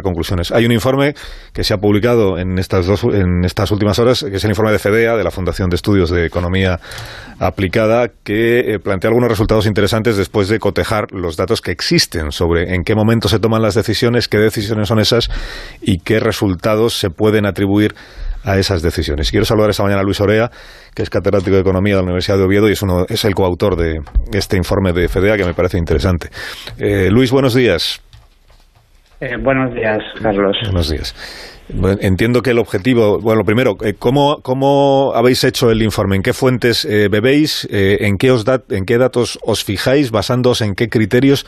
conclusiones. Hay un informe que se ha publicado en estas, dos, en estas últimas horas, que es el informe de FEDEA, de la Fundación de Estudios de Economía Aplicada, que eh, plantea algunos resultados interesantes después de cotejar los datos que existen sobre en qué momento se toman las decisiones, qué decisiones son esas y qué resultados se pueden atribuir a esas decisiones. Quiero saludar esta mañana a Luis Orea, que es catedrático de Economía de la Universidad de Oviedo y es, el coautor de este informe de FEDEA que me parece interesante. Eh, Luis, buenos días. Eh, buenos días, Carlos. Buenos días. entiendo que el objetivo, bueno, primero, eh, ¿cómo, ¿cómo, habéis hecho el informe? ¿En qué fuentes eh, bebéis? ¿en, qué os ¿En qué datos os fijáis? ¿Basándoos en qué criterios?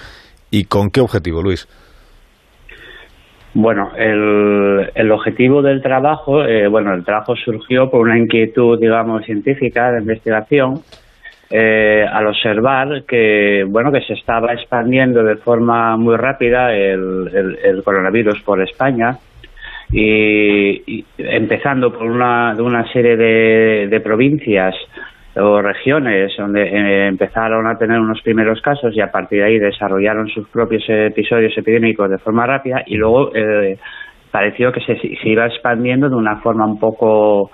¿Y con qué objetivo, Luis? Bueno, el, el objetivo del trabajo, bueno, el trabajo surgió por una inquietud, digamos, científica de investigación eh, al observar que bueno que se estaba expandiendo de forma muy rápida el, coronavirus por España y, empezando por una, de una serie de, provincias o regiones donde eh, empezaron a tener unos primeros casos y a partir de ahí desarrollaron sus propios episodios epidémicos de forma rápida y luego eh, pareció que se, se, iba expandiendo de una forma un poco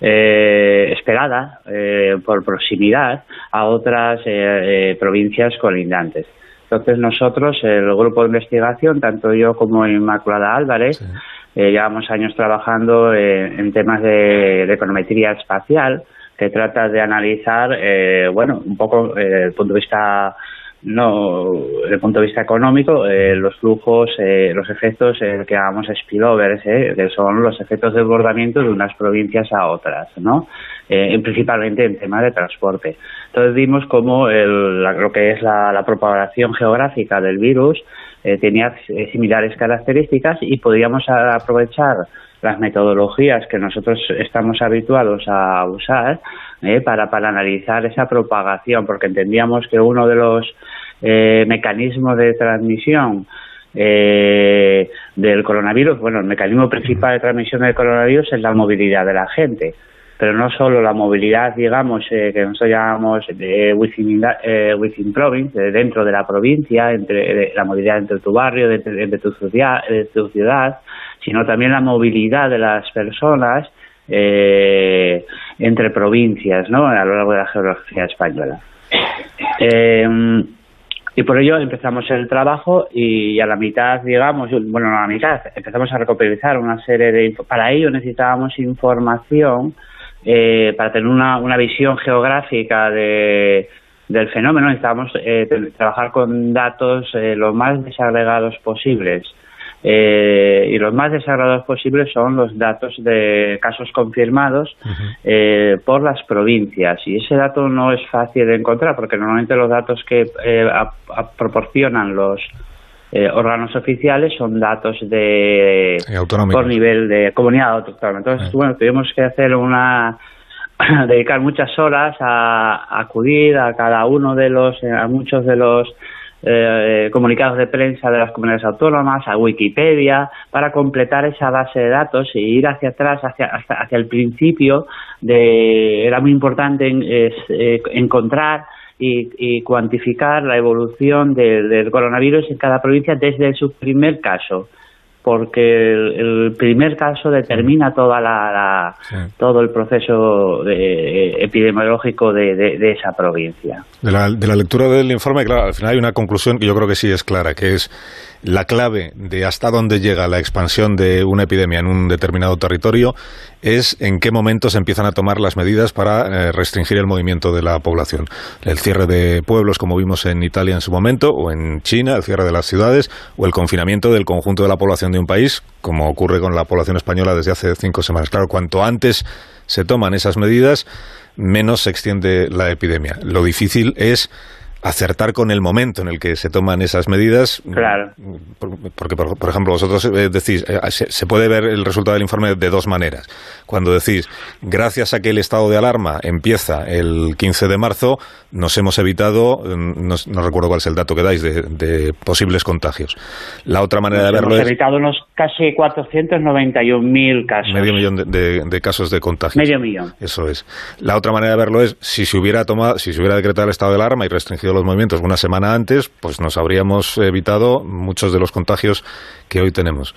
eh, esperada eh, por proximidad a otras eh, provincias colindantes. Entonces nosotros, el grupo de investigación, tanto yo como Inmaculada Álvarez, llevamos años trabajando en temas de, econometría espacial, que trata de analizar, bueno, un poco desde el punto de vista no desde el punto de vista económico eh, los flujos eh, los efectos eh, que llamamos spillovers que son los efectos de desbordamiento de unas provincias a otras no principalmente en temas de transporte. Entonces vimos cómo lo que es la, propagación geográfica del virus tenía similares características y podíamos aprovechar las metodologías que nosotros estamos habituados a usar para, para analizar esa propagación, porque entendíamos que uno de los eh, mecanismo de transmisión eh, del coronavirus, bueno, el mecanismo principal de transmisión del coronavirus es la movilidad de la gente, pero no solo la movilidad, digamos, eh, que nosotros llamamos de within, eh, within province, dentro de la provincia, entre la movilidad entre tu barrio, entre, tu, ciudad, tu ciudad, sino también la movilidad de las personas entre provincias, ¿no? A lo largo de la geografía española. Eh, y por ello empezamos el trabajo y a la mitad, digamos, bueno, a la mitad, empezamos a recopilar una serie de... Para ello necesitábamos información eh, para tener una, una visión geográfica de, del fenómeno. Necesitábamos eh, trabajar con datos eh, lo más desagregados posibles. Eh, y los más desagradables posibles son los datos de casos confirmados eh, por las provincias. Y ese dato no es fácil de encontrar porque normalmente los datos que eh, proporcionan los órganos oficiales son datos de por nivel de comunidad autónoma entonces bueno tuvimos que hacer una dedicar muchas horas a acudir a cada uno de los a muchos de los eh, comunicados de prensa de las comunidades autónomas, a Wikipedia, para completar esa base de datos e ir hacia atrás, hacia, hacia el principio. De, era muy importante eh, encontrar y, cuantificar la evolución del coronavirus en cada provincia desde su primer caso porque el, primer caso determina toda la, todo el proceso epidemiológico de, esa provincia. De la, de la lectura del informe, claro, al final hay una conclusión que yo creo que sí es clara, que es la clave de hasta dónde llega la expansión de una epidemia en un determinado territorio es en qué momento se empiezan a tomar las medidas para eh, restringir el movimiento de la población. El cierre de pueblos, como vimos en Italia en su momento, o en China, el cierre de las ciudades, o el confinamiento del conjunto de la población de un país, como ocurre con la población española desde hace cinco semanas. Claro, cuanto antes se toman esas medidas, menos se extiende la epidemia. Lo difícil es acertar con el momento en el que se toman esas medidas. Claro. Porque, por, ejemplo, vosotros eh, decís, eh, se, puede ver el resultado del informe de dos maneras. Cuando decís, gracias a que el estado de alarma empieza el 15 de marzo, nos hemos evitado, mm, no, recuerdo cuál es el dato que dais, de, posibles contagios. La otra manera de verlo hemos evitado unos casi 491.000 casos. Medio millón de, casos de contagios. Medio millón. Eso es. La otra manera de verlo es, si se hubiera tomado, si se hubiera decretado el estado de alarma y restringido conocido los movimientos una semana antes, pues nos habríamos evitado muchos de los contagios que hoy tenemos.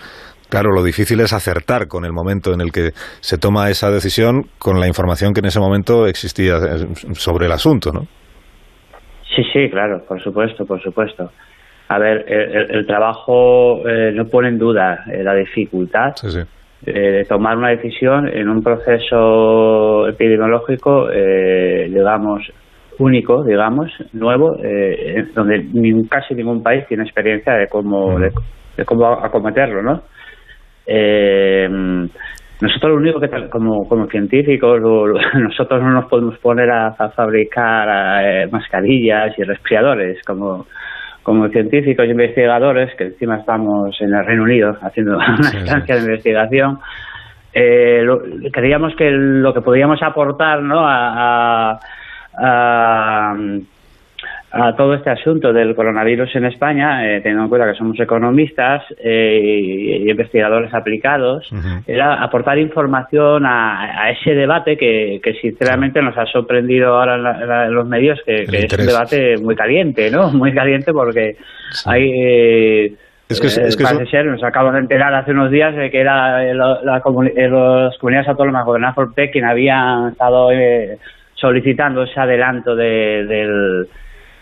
Claro, lo difícil es acertar con el momento en el que se toma esa decisión con la información que en ese momento existía eh, sobre el asunto, ¿no? Sí, sí, claro, por supuesto, por supuesto. A ver, el, trabajo eh, no pone en duda eh, la dificultad de tomar una decisión en un proceso epidemiológico, digamos, único, digamos, nuevo, donde casi ningún país tiene experiencia de cómo, de cómo acometerlo, ¿no? Eh, nosotros lo único que como, como científicos nosotros no nos podemos poner a, fabricar eh, mascarillas y respiradores como como científicos e investigadores que encima estamos en el Reino Unido haciendo una estancia de investigación eh, creíamos que lo que podíamos aportar ¿no? a a todo este asunto del coronavirus en España, eh, teniendo en cuenta que somos economistas eh, y, investigadores aplicados, era aportar información a, ese debate que, sinceramente nos ha sorprendido ahora en, los medios, que, es un debate muy caliente, ¿no? Muy caliente porque hay... Eh, es que, es que parece ser, nos acabamos de enterar hace unos días de que era la, las comunidades autónomas gobernadas por PEC quien habían estado solicitando ese adelanto del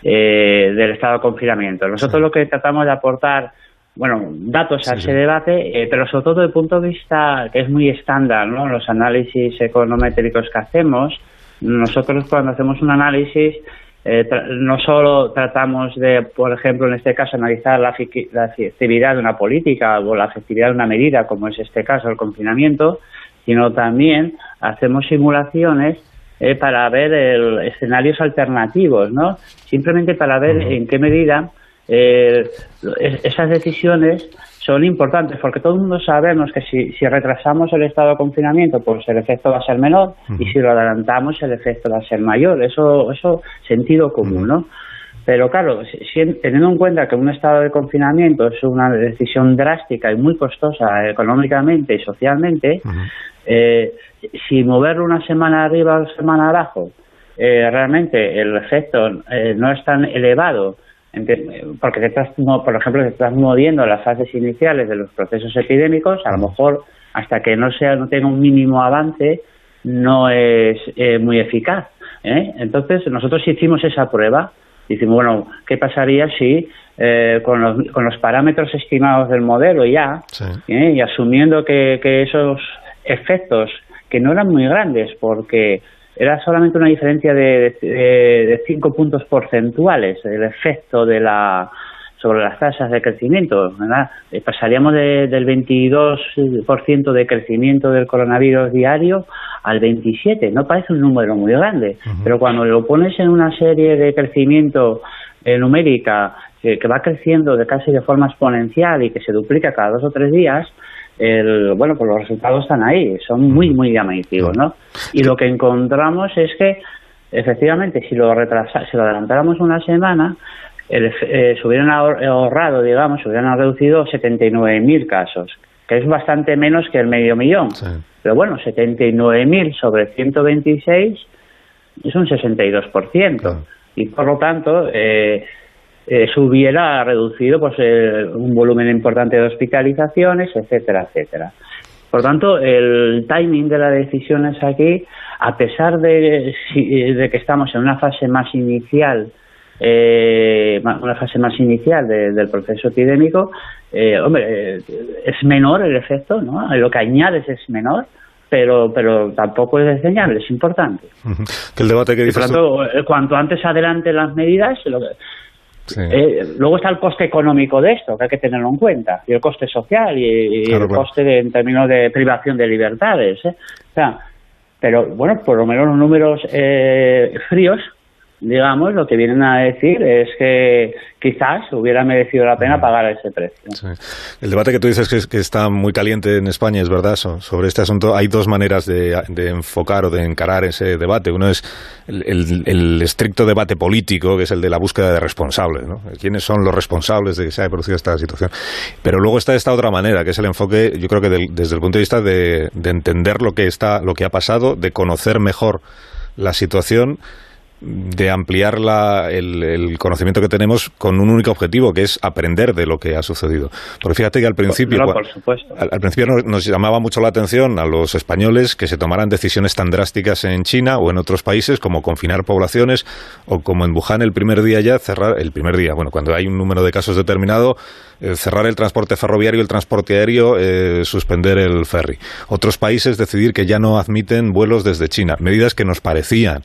eh, del estado de confinamiento. Nosotros lo que tratamos de aportar, bueno, datos a ese debate, eh, pero sobre todo desde el punto de vista que es muy estándar, ¿no? Los análisis econométricos que hacemos, nosotros cuando hacemos un análisis eh, no solo tratamos de, por ejemplo, en este caso, analizar la, la, efectividad de una política o la efectividad de una medida, como es este caso el confinamiento, sino también hacemos simulaciones eh, para ver escenarios alternativos, ¿no? Simplemente para ver en qué medida eh, esas decisiones son importantes, porque todo el mundo sabemos que si, retrasamos el estado de confinamiento, pues el efecto va a ser menor, y si lo adelantamos, el efecto va a ser mayor. Eso, eso sentido común, ¿no? Pero claro, teniendo en cuenta que un estado de confinamiento es una decisión drástica y muy costosa económicamente y socialmente, eh, si moverlo una semana arriba o una semana abajo, eh, realmente el efecto eh, no es tan elevado, porque te estás, por ejemplo, te estás moviendo las fases iniciales de los procesos epidémicos, a lo mejor hasta que no sea no tenga un mínimo avance, no es muy eficaz. Entonces, nosotros hicimos esa prueba. Decimos, bueno, ¿qué pasaría si con, los, con los parámetros estimados del modelo ya, y asumiendo que, que esos efectos que no eran muy grandes porque era solamente una diferencia de, de, cinco puntos porcentuales el efecto de la sobre las tasas de crecimiento. ¿verdad? Eh, pasaríamos del 22% de crecimiento del coronavirus diario al 27%. No parece un número muy grande, pero cuando lo pones en una serie de crecimiento eh, numérica que, que, va creciendo de casi de forma exponencial y que se duplica cada dos o tres días, el, bueno, pues los resultados están ahí, son muy, muy llamativos, ¿no? Y lo que encontramos es que, efectivamente, si lo, retrasa, si lo adelantáramos una semana, eh, se hubieran ahorrado, digamos, se hubieran reducido 79.000 casos, que es bastante menos que el medio millón. Pero bueno, 79.000 sobre 126 es un 62%. Y por lo tanto, eh, eh, se hubiera reducido pues eh, un volumen importante de hospitalizaciones, etcétera, etcétera. Por tanto, el timing de las decisiones aquí, a pesar de, que estamos en una fase más inicial, eh, una fase más inicial del proceso epidémico, hombre, es menor el efecto, ¿no? Lo que añades es menor, pero pero tampoco es desdeñable, es importante. el debate que dices Por tanto, cuanto antes adelante las medidas, lo que, eh, luego está el coste económico de esto, que hay que tenerlo en cuenta, y el coste social y, el coste en términos de privación de libertades. ¿eh? O sea, pero bueno, por lo menos los números eh, fríos digamos, lo que vienen a decir es que quizás hubiera merecido la pena pagar ese precio. El debate que tú dices que, que, está muy caliente en España, es verdad, sobre este asunto. Hay dos maneras de, enfocar o de encarar ese debate. Uno es el, estricto debate político, que es el de la búsqueda de responsables. ¿no? ¿Quiénes son los responsables de que se haya producido esta situación? Pero luego está esta otra manera, que es el enfoque, yo creo que desde el punto de vista de, de entender lo que, está, lo que ha pasado, de conocer mejor la situación de ampliar la, el, conocimiento que tenemos con un único objetivo, que es aprender de lo que ha sucedido. Porque fíjate que al principio, Al, principio nos, llamaba mucho la atención a los españoles que se tomaran decisiones tan drásticas en China o en otros países como confinar poblaciones o como en Wuhan el primer día ya cerrar, el primer día, bueno, cuando hay un número de casos determinado, eh, cerrar el transporte ferroviario, el transporte aéreo, eh, suspender el ferry. Otros países decidir que ya no admiten vuelos desde China. Medidas que nos parecían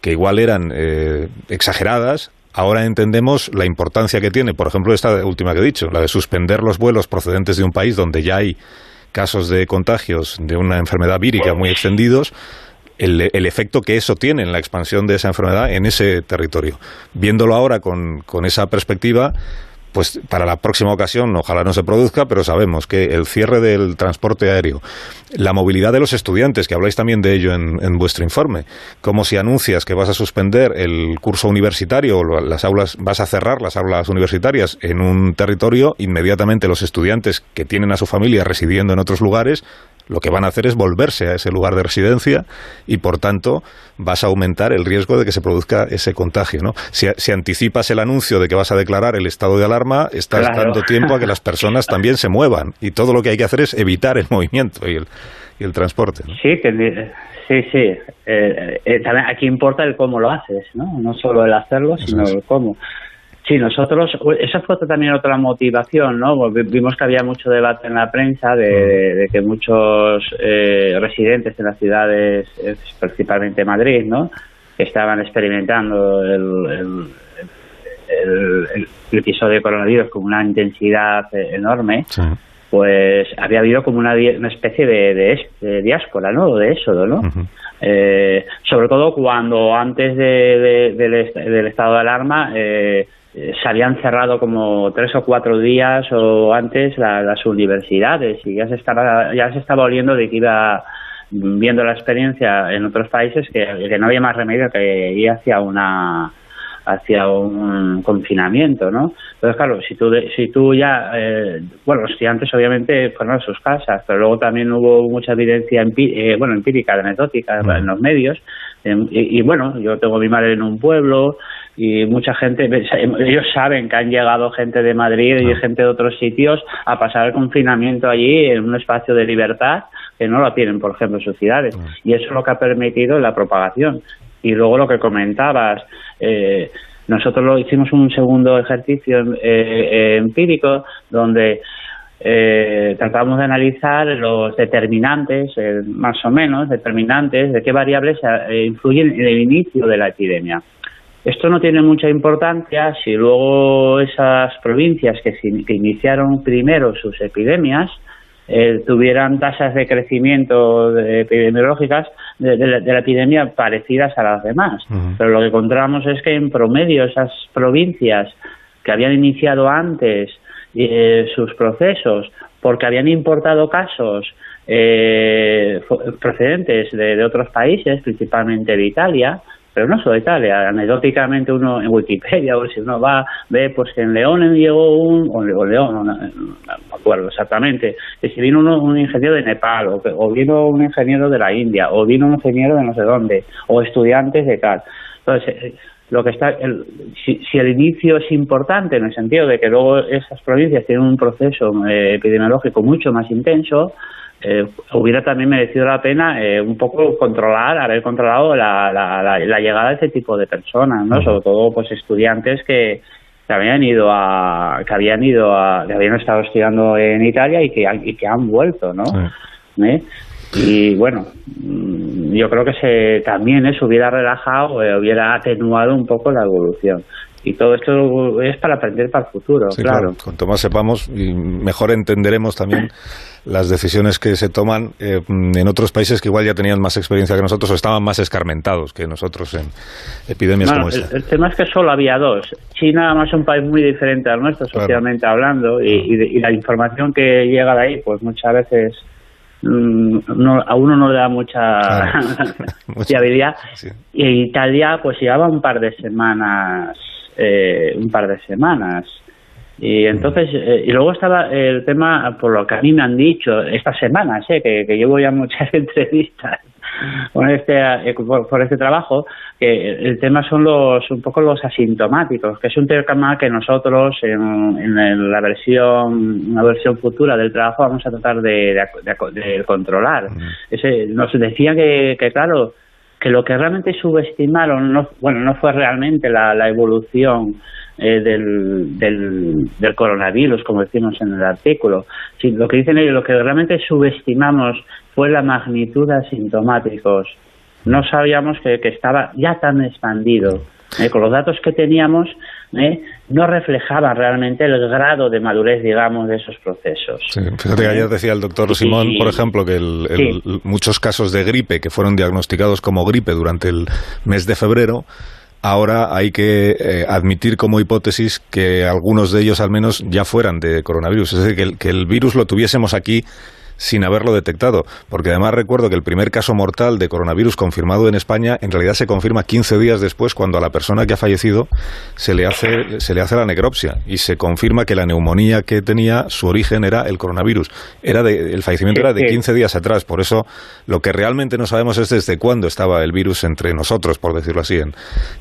que igual eran eh, exageradas, ahora entendemos la importancia que tiene, por ejemplo, esta última que he dicho, la de suspender los vuelos procedentes de un país donde ya hay casos de contagios de una enfermedad vírica muy extendidos, el, el, efecto que eso tiene en la expansión de esa enfermedad en ese territorio. Viéndolo ahora con, con esa perspectiva, pues para la próxima ocasión ojalá no se produzca, pero sabemos que el cierre del transporte aéreo, la movilidad de los estudiantes, que habláis también de ello en, vuestro informe, como si anuncias que vas a suspender el curso universitario o las aulas, vas a cerrar las aulas universitarias en un territorio, inmediatamente los estudiantes que tienen a su familia residiendo en otros lugares lo que van a hacer es volverse a ese lugar de residencia y, por tanto, vas a aumentar el riesgo de que se produzca ese contagio. ¿no? Si, anticipas el anuncio de que vas a declarar el estado de alarma, estás dando tiempo a que las personas también se muevan y todo lo que hay que hacer es evitar el movimiento y el, y el transporte. Sí, sí, sí. Eh, eh, también aquí importa el cómo lo haces, ¿no? No solo el hacerlo, sino el cómo. Sí, nosotros, esa fue también otra motivación, ¿no? Vimos que había mucho debate en la prensa de, que muchos eh, residentes en las ciudades, principalmente Madrid, ¿no? estaban experimentando el, episodio de coronavirus con una intensidad enorme. Pues había habido como una, especie de, diáspora, ¿no? De éxodo, ¿no? Eh, sobre todo cuando antes del, estado de alarma eh, eh, se habían cerrado como tres o cuatro días o antes las universidades y ya se estaba ya se estaba oliendo de que iba viendo la experiencia en otros países que, no había más remedio que ir hacia una hacia un confinamiento, ¿no? Entonces, claro, si tú, si tú ya, eh, bueno, los estudiantes obviamente fueron a sus casas, pero luego también hubo mucha evidencia, eh, bueno, empírica, anecdótica en los medios, y, bueno, yo tengo mi madre en un pueblo, y mucha gente, ellos saben que han llegado gente de Madrid y gente de otros sitios a pasar el confinamiento allí en un espacio de libertad que no lo tienen, por ejemplo, en sus ciudades. Y eso es lo que ha permitido la propagación. Y luego lo que comentabas, eh, nosotros lo hicimos un segundo ejercicio eh, eh, empírico donde eh, tratamos de analizar los determinantes, más o menos, determinantes de qué variables influyen en el inicio de la epidemia. Esto no tiene mucha importancia si luego esas provincias que, que iniciaron primero sus epidemias eh, tuvieran tasas de crecimiento epidemiológicas de, la, epidemia parecidas a las demás. Pero lo que encontramos es que en promedio esas provincias que habían iniciado antes eh, sus procesos porque habían importado casos eh, procedentes de, otros países, principalmente de Italia, pero no solo Italia, anecdóticamente uno en Wikipedia o si uno va, ve pues que en León llegó un, o León, no, me acuerdo exactamente, que si vino uno, un ingeniero de Nepal o, o vino un ingeniero de la India o vino un ingeniero de no sé dónde o estudiantes de tal. Entonces, eh, lo que está el, si, el inicio es importante en el sentido de que luego esas provincias tienen un proceso eh, epidemiológico mucho más intenso eh, hubiera también merecido la pena eh, un poco controlar, haber controlado la, la, la, llegada de ese tipo de personas, ¿no? Sobre todo, pues estudiantes que, que habían ido a, que habían ido a, que habían estado estudiando en Italia y que, y que han vuelto, ¿no? ¿Eh? Y bueno, yo creo que se, también eso hubiera relajado, hubiera atenuado un poco la evolución. Y todo esto es para aprender para el futuro, claro. Cuanto más sepamos, y mejor entenderemos también las decisiones que se toman eh, en otros países que igual ya tenían más experiencia que nosotros o estaban más escarmentados que nosotros en epidemias como esta. El, tema es que solo había dos. China además es un país muy diferente al nuestro, socialmente hablando, y, la información que llega de ahí, pues muchas veces mm, a uno no le da mucha fiabilidad. Y Italia pues llevaba un par de semanas eh, un par de semanas. Y entonces, eh, y luego estaba el tema, por lo que a mí me han dicho estas semanas, eh, que, llevo ya muchas entrevistas con este, eh, por, este trabajo, que el tema son los un poco los asintomáticos, que es un tema que nosotros en, la versión, una versión futura del trabajo vamos a tratar de, controlar. Ese, nos decía que, que, claro, que lo que realmente subestimaron, no, bueno, no fue realmente la, la evolución eh, del, del, coronavirus, como decimos en el artículo. Sí, lo que dicen ellos, lo que realmente subestimamos fue la magnitud de asintomáticos. No sabíamos que, estaba ya tan expandido. Eh, con los datos que teníamos, eh, no reflejaban realmente el grado de madurez, digamos, de esos procesos. fíjate que ayer decía el doctor Simón, por ejemplo, que muchos casos de gripe que fueron diagnosticados como gripe durante el mes de febrero ahora hay que eh, admitir como hipótesis que algunos de ellos al menos ya fueran de coronavirus. Es decir, que el virus lo tuviésemos aquí sin haberlo detectado. Porque además recuerdo que el primer caso mortal de coronavirus confirmado en España en realidad se confirma 15 días después cuando a la persona que ha fallecido se le hace, se le hace la necropsia y se confirma que la neumonía que tenía su origen era el coronavirus. Era de, el fallecimiento era de 15 días atrás. Por eso lo que realmente no sabemos es desde cuándo estaba el virus entre nosotros, por decirlo así, en,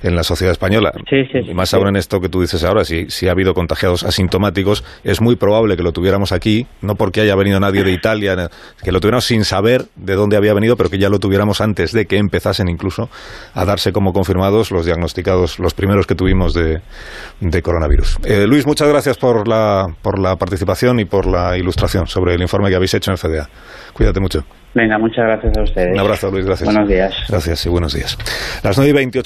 en la sociedad española. y más ahora en esto que tú dices ahora, si, si ha habido contagiados asintomáticos, es muy probable que lo tuviéramos aquí, no porque haya venido nadie de Italia, que lo tuviéramos sin saber de dónde había venido, pero que ya lo tuviéramos antes de que empezasen incluso a darse como confirmados los diagnosticados, los primeros que tuvimos de, coronavirus. Eh, Luis, muchas gracias por la, por la participación y por la ilustración sobre el informe que habéis hecho en el FDA. Cuídate mucho. Venga, muchas gracias a ustedes. Un abrazo, Luis, gracias. Buenos días. Gracias y buenos días. Las 9 y 28.